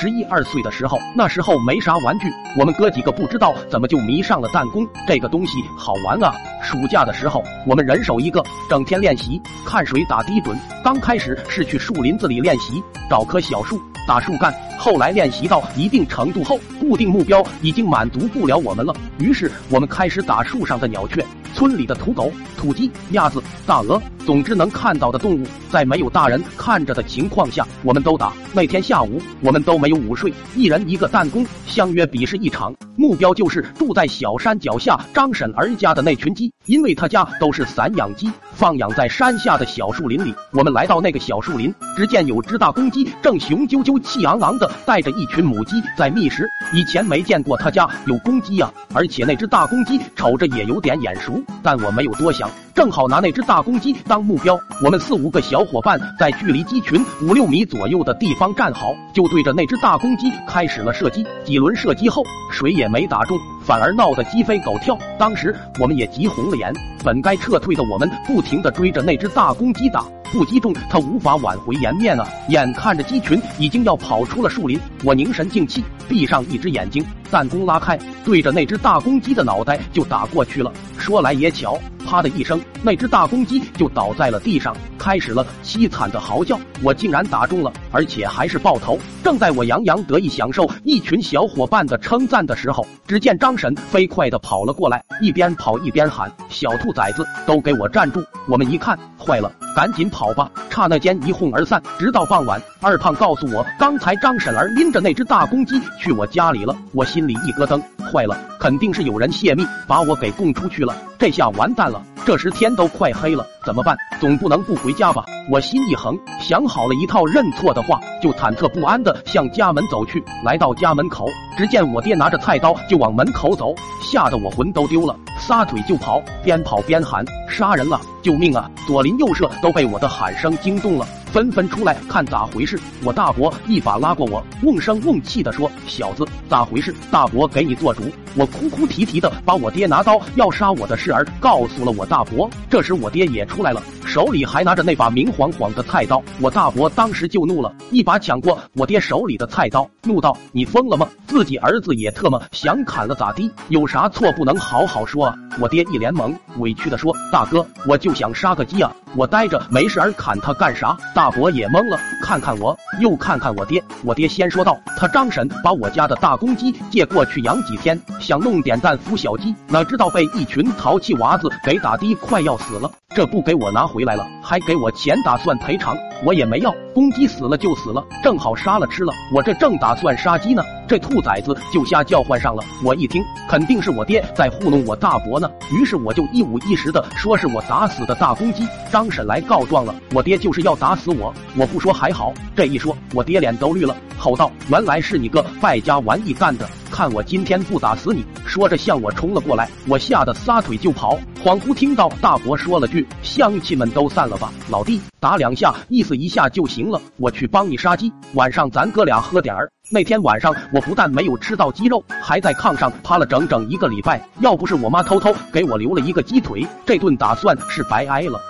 十一二岁的时候，那时候没啥玩具，我们哥几个不知道怎么就迷上了弹弓，这个东西好玩啊！暑假的时候，我们人手一个，整天练习，看谁打的准。刚开始是去树林子里练习，找棵小树打树干。后来练习到一定程度后，固定目标已经满足不了我们了，于是我们开始打树上的鸟雀。村里的土狗、土鸡、鸭子、大鹅，总之能看到的动物，在没有大人看着的情况下，我们都打。那天下午，我们都没有午睡，一人一个弹弓，相约比试一场。目标就是住在小山脚下张婶儿家的那群鸡，因为他家都是散养鸡，放养在山下的小树林里。我们来到那个小树林，只见有只大公鸡正雄赳赳、气昂昂的带着一群母鸡在觅食。以前没见过他家有公鸡呀，而且那只大公鸡瞅着也有点眼熟。但我没有多想，正好拿那只大公鸡当目标。我们四五个小伙伴在距离鸡群五六米左右的地方站好，就对着那只大公鸡开始了射击。几轮射击后，谁也没打中，反而闹得鸡飞狗跳。当时我们也急红了眼，本该撤退的我们不停地追着那只大公鸡打，不击中它无法挽回颜面啊！眼看着鸡群已经要跑出了树林，我凝神静气，闭上一只眼睛，弹弓拉开，对着那只大公鸡的脑袋就打过去了。说来也巧，啪的一声，那只大公鸡就倒在了地上，开始了凄惨的嚎叫。我竟然打中了，而且还是爆头。正在我洋洋得意，享受一群小伙伴的称赞的时候，只见张婶飞快的跑了过来，一边跑一边喊：“小兔崽子，都给我站住！”我们一看，坏了，赶紧跑吧！刹那间一哄而散。直到傍晚，二胖告诉我，刚才张婶儿拎着那只大公鸡去我家里了。我心里一咯噔，坏了，肯定是有人泄密，把我给供出去了。这下完蛋了！这时天都快黑了，怎么办？总不能不回家吧？我心一横，想好了一套认错的话，就忐忑不安的向家门走去。来到家门口，只见我爹拿着菜刀就往门口走，吓得我魂都丢了，撒腿就跑，边跑边喊：“杀人了！救命啊！”左邻右舍都被我的喊声惊动了。纷纷出来看咋回事。我大伯一把拉过我，瓮声瓮气的说：“小子，咋回事？大伯给你做主。”我哭哭啼啼的把我爹拿刀要杀我的事儿告诉了我大伯。这时我爹也出来了，手里还拿着那把明晃晃的菜刀。我大伯当时就怒了，一把抢过我爹手里的菜刀，怒道：“你疯了吗？自己儿子也特么想砍了咋地？有啥错不能好好说啊？”我爹一脸懵，委屈的说：“大哥，我就想杀个鸡啊，我呆着没事儿砍他干啥？”大伯也懵了，看看我，又看看我爹。我爹先说道：“他张婶把我家的大公鸡借过去养几天，想弄点蛋孵小鸡，哪知道被一群淘气娃子给打的快要死了。这不给我拿回来了，还给我钱打算赔偿，我也没要。公鸡死了就死了，正好杀了吃了。我这正打算杀鸡呢，这兔崽子就瞎叫唤上了。我一听，肯定是我爹在糊弄我大伯呢，于是我就一五一十的说是我打死的大公鸡。张婶来告状了，我爹就是要打死我，我不说还好，这一说，我爹脸都绿了，吼道：“原来是你个败家玩意干的！看我今天不打死你！”说着向我冲了过来，我吓得撒腿就跑。恍惚听到大伯说了句：“乡亲们都散了吧，老弟，打两下，意思一下就行了。我去帮你杀鸡，晚上咱哥俩喝点儿。”那天晚上，我不但没有吃到鸡肉，还在炕上趴了整整一个礼拜。要不是我妈偷偷给我留了一个鸡腿，这顿打算是白挨了。